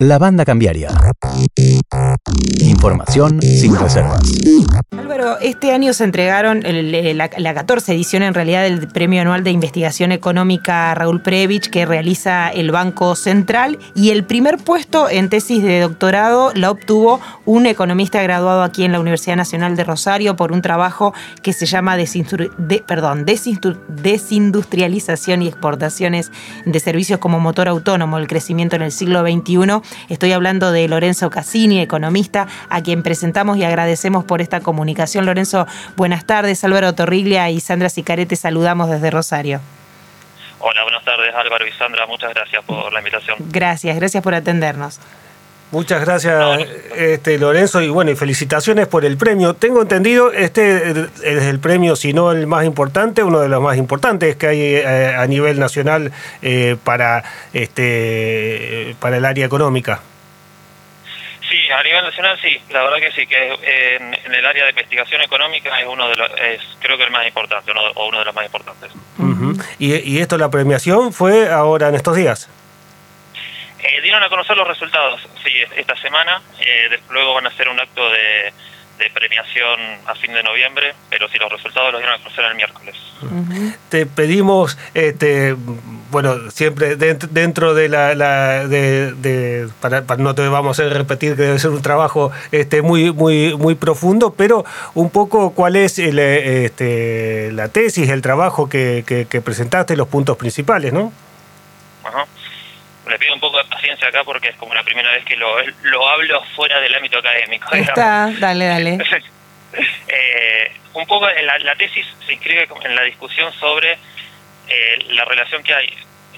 La banda cambiaria. Información sin reservas. Álvaro, este año se entregaron la, 14 edición en realidad del Premio Anual de Investigación Económica Raúl Previch que realiza el Banco Central y el primer puesto en tesis de doctorado la obtuvo un economista graduado aquí en la Universidad Nacional de Rosario por un trabajo que se llama perdón, Desindustrialización y Exportaciones de Servicios como Motor Autónomo, el crecimiento en el siglo XXI. Estoy hablando de Lorenzo Cassini, economista, a quien presentamos y agradecemos por esta comunicación. Lorenzo, buenas tardes. Álvaro Torriglia y Sandra Sicarete saludamos desde Rosario. Hola, buenas tardes Álvaro y Sandra, muchas gracias por la invitación. Gracias, gracias por atendernos. Muchas gracias, este, Lorenzo, y bueno, y felicitaciones por el premio. Tengo entendido, este es el premio, si no el más importante, uno de los más importantes que hay eh, a nivel nacional eh, para, este, para el área económica. Sí, a nivel nacional sí, la verdad que sí, que en, el área de investigación económica es uno de los, es, creo que el más importante, o uno de los más importantes. ¿Y, ¿Y esto, la premiación fue ahora en estos días? Eh, dieron a conocer los resultados, sí, esta semana. Eh, luego van a hacer un acto de, premiación a fin de noviembre, pero sí, los resultados los dieron a conocer el miércoles. Te pedimos, este, bueno, siempre dentro de la, de, para, no te vamos a repetir que debe ser un trabajo este, muy, muy, muy profundo, pero un poco cuál es este, la tesis, el trabajo que, que, que presentaste, los puntos principales, ¿no? Ajá le pido un poco de paciencia acá porque es como la primera vez que lo, lo hablo fuera del ámbito académico. Está, dale, dale. eh, un poco la, la, tesis se inscribe en la discusión sobre eh, la relación que hay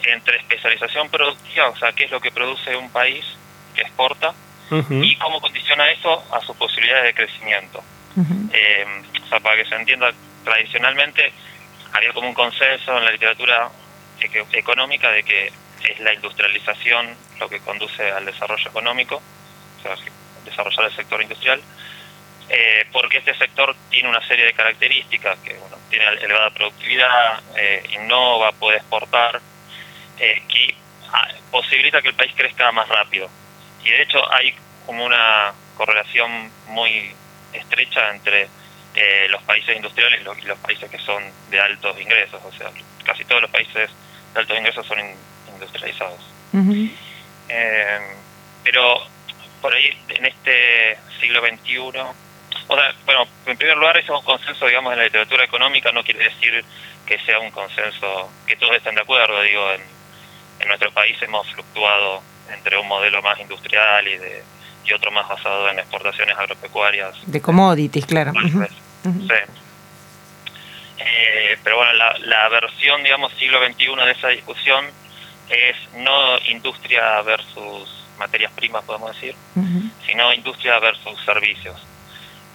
entre especialización productiva, o sea, qué es lo que produce un país que exporta, y cómo condiciona eso a sus posibilidades de crecimiento. eh, o sea, para que se entienda, tradicionalmente había como un consenso en la literatura económica de que es la industrialización lo que conduce al desarrollo económico, o sea, desarrollar el sector industrial, eh, porque este sector tiene una serie de características, que bueno, tiene elevada productividad, eh, innova, puede exportar, eh, que ah, posibilita que el país crezca más rápido. Y de hecho hay como una correlación muy estrecha entre los países industriales y los países que son de altos ingresos, o sea, casi todos los países de altos ingresos son industrializados. Eh, pero por ahí en este siglo XXI, o sea, bueno, en primer lugar eso es un consenso, digamos, en la literatura económica, no quiere decir que sea un consenso, que todos estén de acuerdo, digo, en, en nuestro país hemos fluctuado entre un modelo más industrial y de y otro más basado en exportaciones agropecuarias. De commodities, claro. Sí. Eh, pero bueno, la, la versión, digamos, siglo XXI de esa discusión es no industria versus materias primas, podemos decir, sino industria versus servicios.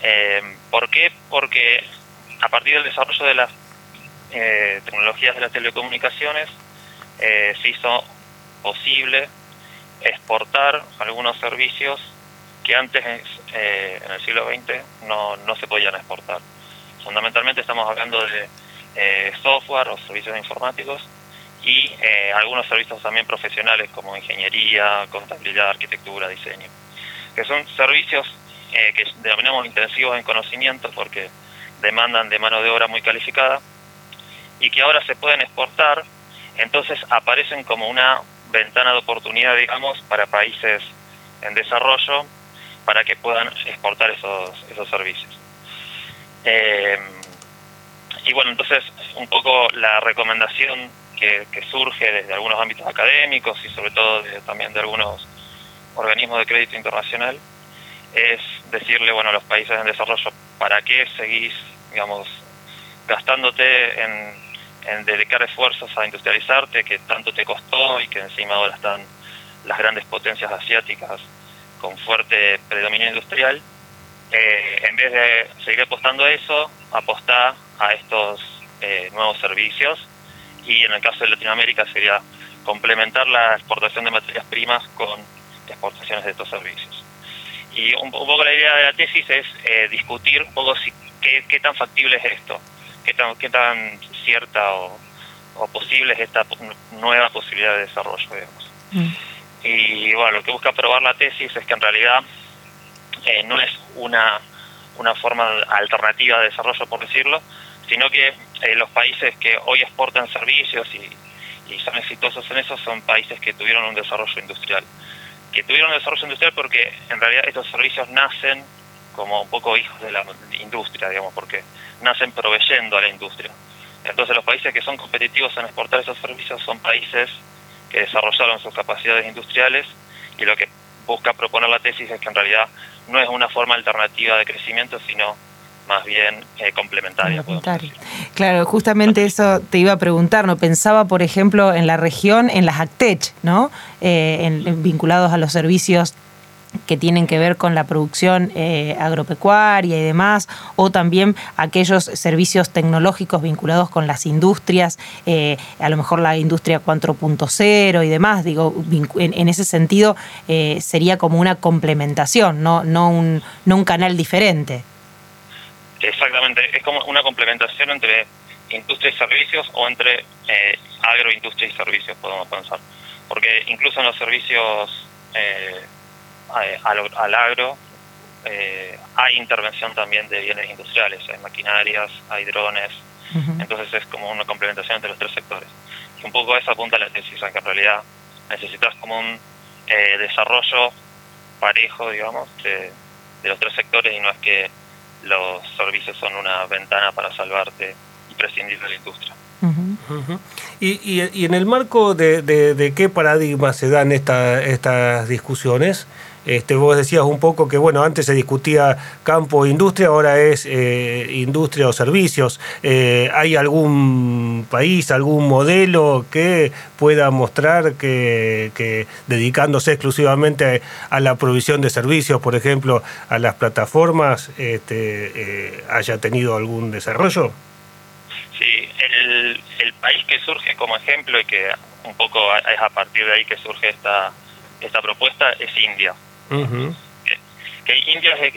Eh, ¿Por qué? Porque a partir del desarrollo de las eh, tecnologías de las telecomunicaciones eh, se hizo posible exportar algunos servicios que antes en el siglo XX no, no se podían exportar. Fundamentalmente estamos hablando de software o servicios informáticos y eh, algunos servicios también profesionales como ingeniería, contabilidad, arquitectura, diseño, que son servicios eh, que denominamos intensivos en conocimiento porque demandan de mano de obra muy calificada y que ahora se pueden exportar, entonces aparecen como una ventana de oportunidad, digamos, para países en desarrollo para que puedan exportar esos, esos servicios. Eh, y bueno, entonces un poco la recomendación que, surge desde algunos ámbitos académicos y sobre todo también de algunos organismos de crédito internacional, es decirle bueno a los países en desarrollo, ¿para qué seguís, digamos, gastándote en, dedicar esfuerzos a industrializarte, que tanto te costó y que encima ahora están las grandes potencias asiáticas con fuerte predominio industrial? Eh, en vez de seguir apostando a eso, apostar a estos eh, nuevos servicios y en el caso de Latinoamérica sería complementar la exportación de materias primas con exportaciones de estos servicios. Y un, poco la idea de la tesis es eh, discutir un poco si, qué, tan factible es esto, qué tan, qué tan cierta o, posible es esta nueva posibilidad de desarrollo, digamos. Mm. Y bueno, lo que busca probar la tesis es que en realidad eh, no es una, una forma alternativa de desarrollo, por decirlo, sino que eh, los países que hoy exportan servicios y, y son exitosos en eso son países que tuvieron un desarrollo industrial. Que tuvieron un desarrollo industrial porque en realidad estos servicios nacen como un poco hijos de la industria, digamos, porque nacen proveyendo a la industria. Entonces los países que son competitivos en exportar esos servicios son países que desarrollaron sus capacidades industriales y lo que busca proponer la tesis es que en realidad no es una forma alternativa de crecimiento, sino más bien eh, complementaria. Claro, justamente eso te iba a preguntar, ¿no? Pensaba, por ejemplo, en la región, en las ACTECH, ¿no? Eh, en, vinculados a los servicios que tienen que ver con la producción eh, agropecuaria y demás, o también aquellos servicios tecnológicos vinculados con las industrias, eh, a lo mejor la industria 4.0 y demás, digo, en, ese sentido eh, sería como una complementación, no, no, un, no un canal diferente. Exactamente, es como una complementación entre industria y servicios o entre agroindustria y servicios, podemos pensar. Porque incluso en los servicios al, agro eh, hay intervención también de bienes industriales, hay maquinarias, hay drones, entonces es como una complementación entre los tres sectores. Y un poco esa apunta la tesis, que en realidad necesitas como un eh, desarrollo parejo, digamos, de, los tres sectores y no es que los servicios son una ventana para salvarte y prescindir de la industria. Y, y, en el marco de, de, qué paradigmas se dan esta, estas discusiones, este, vos decías un poco que bueno, antes se discutía campo e industria, ahora es eh, industria o servicios. Eh, ¿Hay algún país, algún modelo que pueda mostrar que, dedicándose exclusivamente a, la provisión de servicios, por ejemplo, a las plataformas, este, eh, haya tenido algún desarrollo? Sí, el, el país que surge como ejemplo y que un poco es a partir de ahí que surge esta, esta propuesta es India que, India es,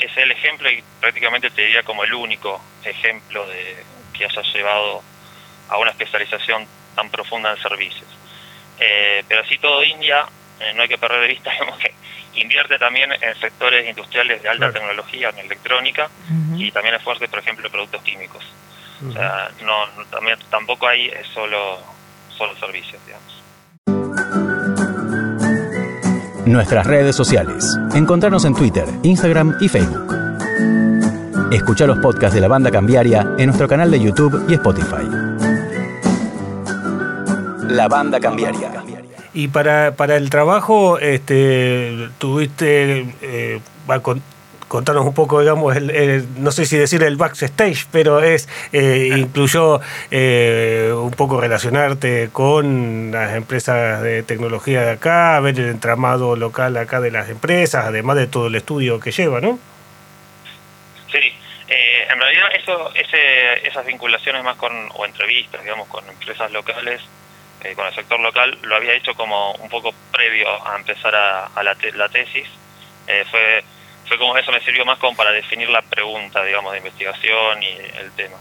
es, el ejemplo y prácticamente te diría como el único ejemplo de que haya llevado a una especialización tan profunda en servicios. Eh, pero así todo India, eh, no hay que perder de vista, que invierte también en sectores industriales de alta tecnología, en electrónica, y también es fuerte, por ejemplo, en productos químicos. O sea, no, también, tampoco hay solo, solo servicios, digamos. Nuestras redes sociales. Encontrarnos en Twitter, Instagram y Facebook. Escucha los podcasts de la banda cambiaria en nuestro canal de YouTube y Spotify. La banda cambiaria. Y para, para el trabajo, este, tuviste, eh, contarnos un poco, digamos, el, no sé si decir el backstage, pero es eh, incluyó eh, un poco relacionarte con las empresas de tecnología de acá, ver el entramado local acá de las empresas, además de todo el estudio que lleva, ¿no? Sí, eh, en realidad eso, ese, esas vinculaciones más con, o entrevistas, digamos, con empresas locales, con el sector local, lo había hecho como un poco previo a empezar a, la, la, tesis. fue fue como eso me sirvió más como para definir la pregunta, digamos, de investigación y el tema.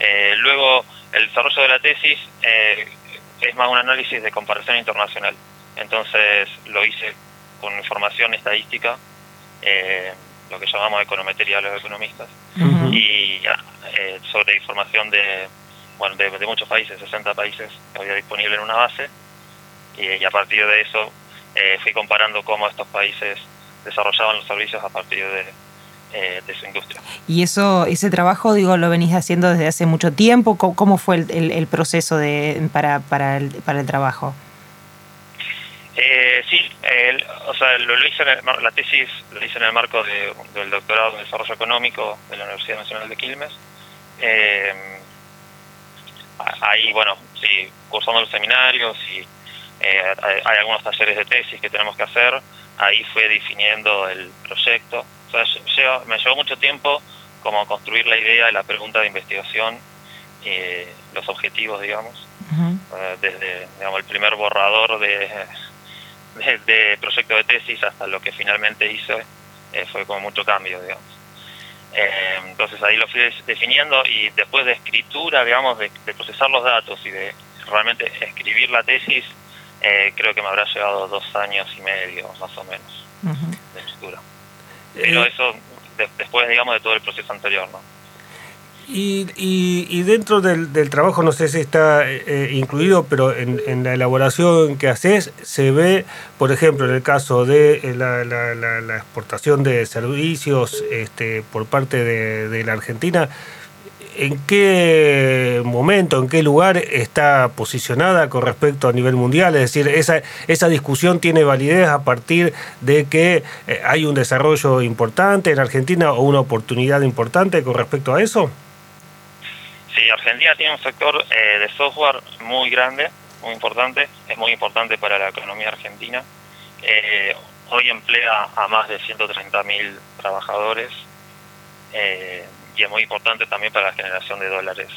Eh, luego, el desarrollo de la tesis eh, es más un análisis de comparación internacional. Entonces, lo hice con información estadística, eh, lo que llamamos econometría a los economistas, y sobre información de, bueno, de, muchos países, 60 países que había disponible en una base, y a partir de eso fui comparando cómo estos países desarrollaban los servicios a partir de, eh, de su industria. ¿Y eso, ese trabajo, digo, lo venís haciendo desde hace mucho tiempo? ¿Cómo, fue el, el, proceso de, para, para, el, para el trabajo? Eh, sí, o sea, lo, hice en la tesis lo hice en el marco del doctorado en desarrollo económico de la Universidad Nacional de Quilmes. Eh, ahí, bueno, sí, cursando los seminarios y eh, hay algunos talleres de tesis que tenemos que hacer ahí fue definiendo el proyecto. O sea, me llevó mucho tiempo como construir la idea de la pregunta de investigación, y los objetivos, digamos, eh, desde digamos, el primer borrador de, de, proyecto de tesis hasta lo que finalmente hice, eh, fue como mucho cambio, digamos. Eh, entonces ahí lo fui definiendo y después de escritura, digamos, de, procesar los datos y de realmente escribir la tesis, eh, creo que me habrá llevado dos años y medio, más o menos, de lectura. Pero eso después, digamos, de todo el proceso anterior, ¿no? Y, y, dentro del, del, trabajo, no sé si está eh, incluido, pero en, en, la elaboración que haces, se ve, por ejemplo, en el caso de eh, la, la, la, exportación de servicios este, por parte de, de, la Argentina, ¿en qué momento, en qué lugar está posicionada con respecto a nivel mundial? Es decir, esa, esa discusión tiene validez a partir de que eh, hay un desarrollo importante en Argentina o una oportunidad importante con respecto a eso? Sí, Argentina tiene un sector eh, de software muy grande, muy importante, es muy importante para la economía argentina. Eh, hoy emplea a más de 130.000 trabajadores eh, y es muy importante también para la generación de dólares,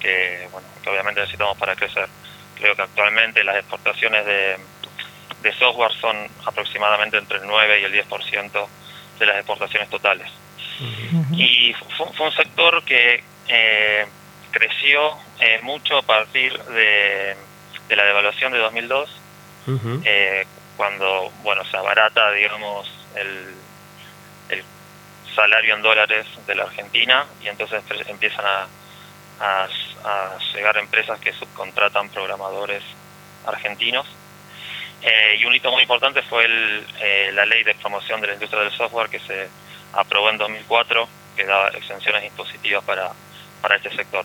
que, bueno, que obviamente necesitamos para crecer. Creo que actualmente las exportaciones de, de software son aproximadamente entre el 9 y el 10% de las exportaciones totales. Y fue, fue, un sector que eh, creció eh, mucho a partir de, la devaluación de 2002, eh, cuando bueno se abarata, digamos, el, salario en dólares de la Argentina y entonces empiezan a, a, llegar empresas que subcontratan programadores argentinos. y un hito muy importante fue el, la ley de promoción de la industria del software que se aprobó en 2004, que da exenciones impositivas para para este sector.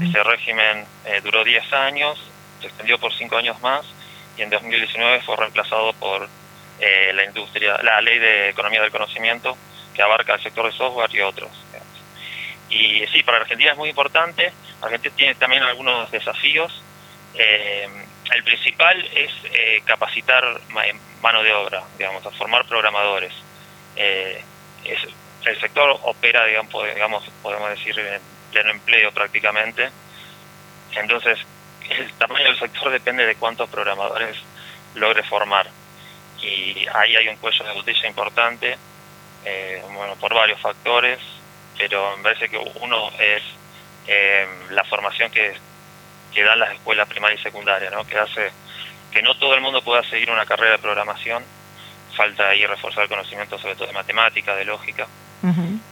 Ese régimen eh, duró 10 años, se extendió por 5 años más y en 2019 fue reemplazado por eh, la industria, la ley de economía del conocimiento que abarca el sector de software y otros. Y sí, para Argentina es muy importante. Argentina tiene también algunos desafíos. Eh, el principal es capacitar mano de obra, digamos, a formar programadores. el sector opera, digamos, podemos decir, en pleno empleo prácticamente. Entonces, el tamaño del sector depende de cuántos programadores logre formar. Y ahí hay un cuello de botella importante, eh, bueno, por varios factores, pero me parece que uno es eh, la formación que, que dan las escuelas primaria y secundaria, ¿no? que hace que no todo el mundo pueda seguir una carrera de programación, falta ahí reforzar el conocimiento sobre todo de matemática, de lógica.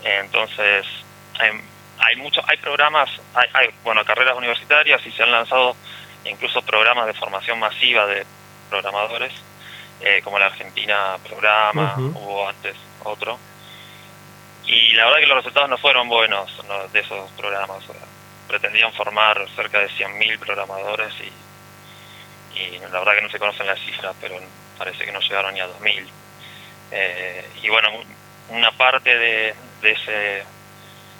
Entonces, hay muchos hay programas hay, bueno carreras universitarias y se han lanzado incluso programas de formación masiva de programadores eh, como la Argentina programa hubo antes otro. Y la verdad que los resultados no fueron buenos de esos programas. Pretendían formar cerca de 100.000 programadores y, y la verdad que no se conocen las cifras pero parece que no llegaron ni a 2.000 eh, y bueno una parte de, de ese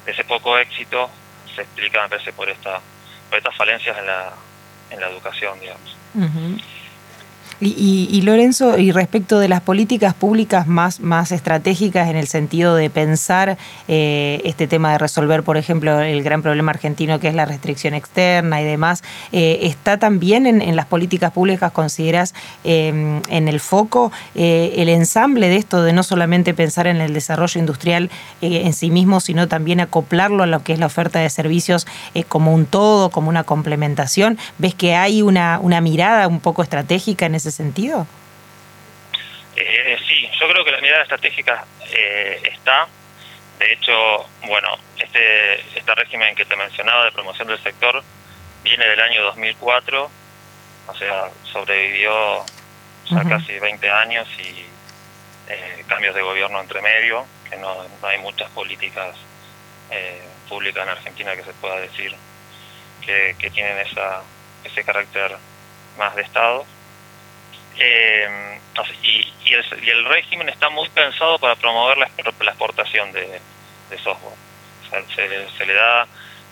ese poco éxito se explica, me parece, por, esta, por estas falencias en la, en la educación, digamos. Y, Lorenzo, y respecto de las políticas públicas más, más estratégicas en el sentido de pensar eh, este tema de resolver, por ejemplo, el gran problema argentino que es la restricción externa y demás, eh, ¿está también en, las políticas públicas, consideras, em, en el foco eh, el ensamble de esto, de no solamente pensar en el desarrollo industrial en sí mismo, sino también acoplarlo a lo que es la oferta de servicios como un todo, como una complementación? ¿Ves que hay una, una mirada un poco estratégica en ese sentido? Eh, sí, yo creo que la mirada estratégica eh, está. De hecho, bueno, este, este régimen que te mencionaba de promoción del sector viene del año 2004, o sea, sobrevivió ya casi 20 años y eh, cambios de gobierno entre medio, que no, no hay muchas políticas públicas en Argentina que se pueda decir que, que tienen esa, ese carácter más de Estado. Eh, y, el, régimen está muy pensado para promover la, exportación de, software. se, le da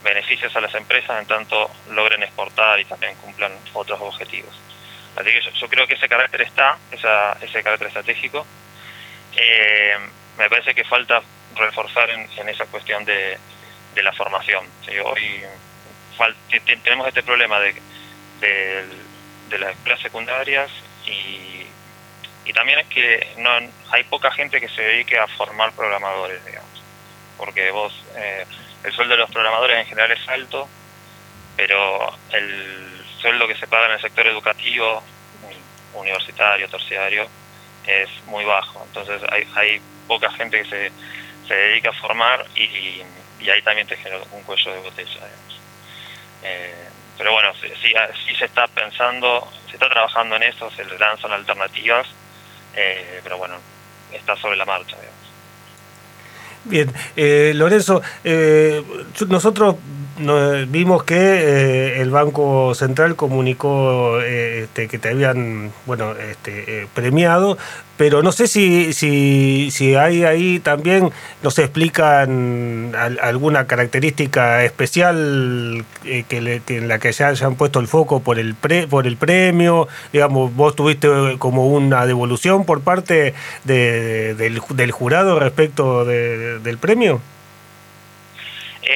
beneficios a las empresas en tanto logren exportar y también cumplan otros objetivos. Así que yo, creo que ese carácter está, ese carácter estratégico. Eh, me parece que falta reforzar en, esa cuestión de, la formación. Hoy tenemos este problema de, de las escuelas secundarias y, y también es que no hay poca gente que se dedique a formar programadores, digamos, porque vos, eh, el sueldo de los programadores en general es alto, pero el sueldo que se paga en el sector educativo universitario, terciario, es muy bajo. Entonces hay, hay poca gente que se, se dedica a formar y, y ahí también te genera un cuello de botella. Eh, pero bueno, sí, sí, se está pensando, se está trabajando en eso, se lanzan alternativas, eh, pero bueno, está sobre la marcha. Digamos. Bien, eh, Lorenzo, eh, nosotros vimos que eh, el Banco Central comunicó este, que te habían bueno, este, premiado, pero no sé si, si, si hay ahí también, nos explican alguna característica especial que, en la que se hayan puesto el foco por el, pre, por el premio, digamos, vos tuviste como una devolución por parte de, del, del, jurado respecto del premio.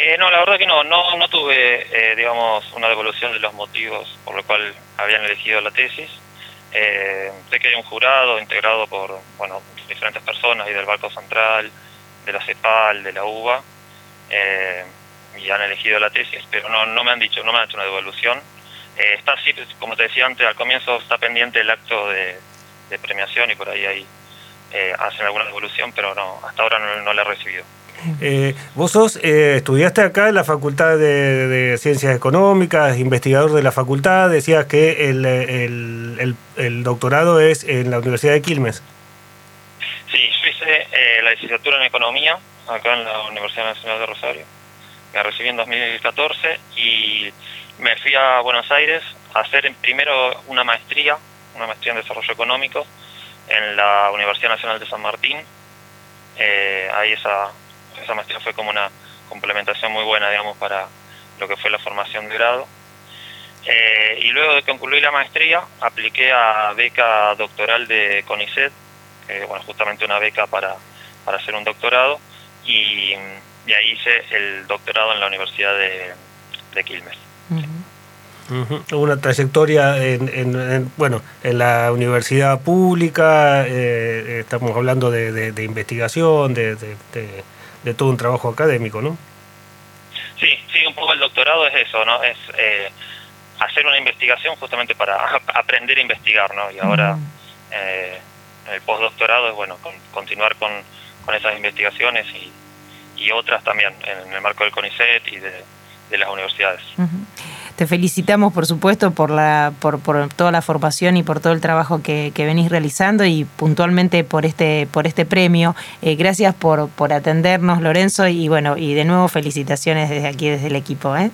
Eh, no, la verdad que no, no, no tuve, eh, digamos, una devolución de los motivos por los cuales habían elegido la tesis. Eh, sé que hay un jurado integrado por, bueno, diferentes personas y del Banco Central, de la CEPAL, de la UBA, y han elegido la tesis, pero no, no me han dicho, no me han hecho una devolución. está así, pues, como te decía antes, al comienzo está pendiente el acto de, premiación y por ahí, ahí hacen alguna devolución, pero no, hasta ahora no, no la he recibido. Eh, vos sos, eh, estudiaste acá en la Facultad de, Ciencias Económicas, investigador de la facultad, decías que el, doctorado es en la Universidad de Quilmes. Sí, yo hice eh, la licenciatura en Economía acá en la Universidad Nacional de Rosario. Me recibí en 2014 y me fui a Buenos Aires a hacer primero una maestría, una maestría en Desarrollo Económico en la Universidad Nacional de San Martín. ahí esa, esa maestría fue como una complementación muy buena, digamos, para lo que fue la formación de grado. Eh, y luego de concluir la maestría, apliqué a beca doctoral de CONICET, bueno, justamente una beca para, para hacer un doctorado, y, ahí hice el doctorado en la Universidad de, Quilmes. Una trayectoria en, bueno, en la universidad pública, eh, estamos hablando de, investigación, de de todo un trabajo académico, ¿no? Sí, sí, un poco el doctorado es eso, ¿no? Es eh, hacer una investigación justamente para aprender a investigar, ¿no? Y ahora eh, el postdoctorado es, bueno, continuar con, con, esas investigaciones y, y, otras también en el marco del CONICET y de, las universidades. Te felicitamos, por supuesto, por, la, por, por toda la formación y por todo el trabajo que, venís realizando y puntualmente por este, por este premio. Eh, gracias por, por atendernos, Lorenzo, y bueno, y de nuevo felicitaciones desde aquí, desde el equipo. ¿eh?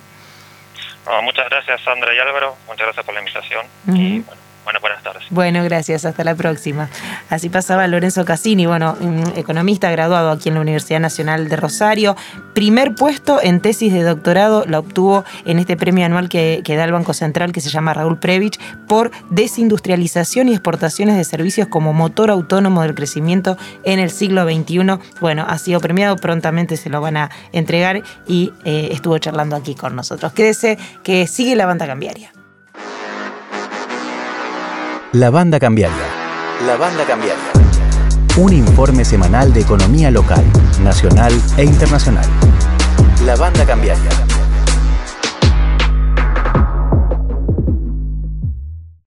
muchas gracias, Sandra y Álvaro. Muchas gracias por la invitación. Y bueno, bueno, buenas tardes. Bueno, gracias. Hasta la próxima. Así pasaba Lorenzo Cassini, bueno, economista graduado aquí en la Universidad Nacional de Rosario. Primer puesto en tesis de doctorado la obtuvo en este premio anual que, que da el Banco Central que se llama Raúl Previch por desindustrialización y exportaciones de servicios como motor autónomo del crecimiento en el siglo XXI. Bueno, ha sido premiado, prontamente se lo van a entregar y eh, estuvo charlando aquí con nosotros. Quédese que sigue la banda cambiaria. La Banda Cambiaria. La Banda Cambiaria. Un informe semanal de economía local, nacional e internacional. La Banda Cambiaria.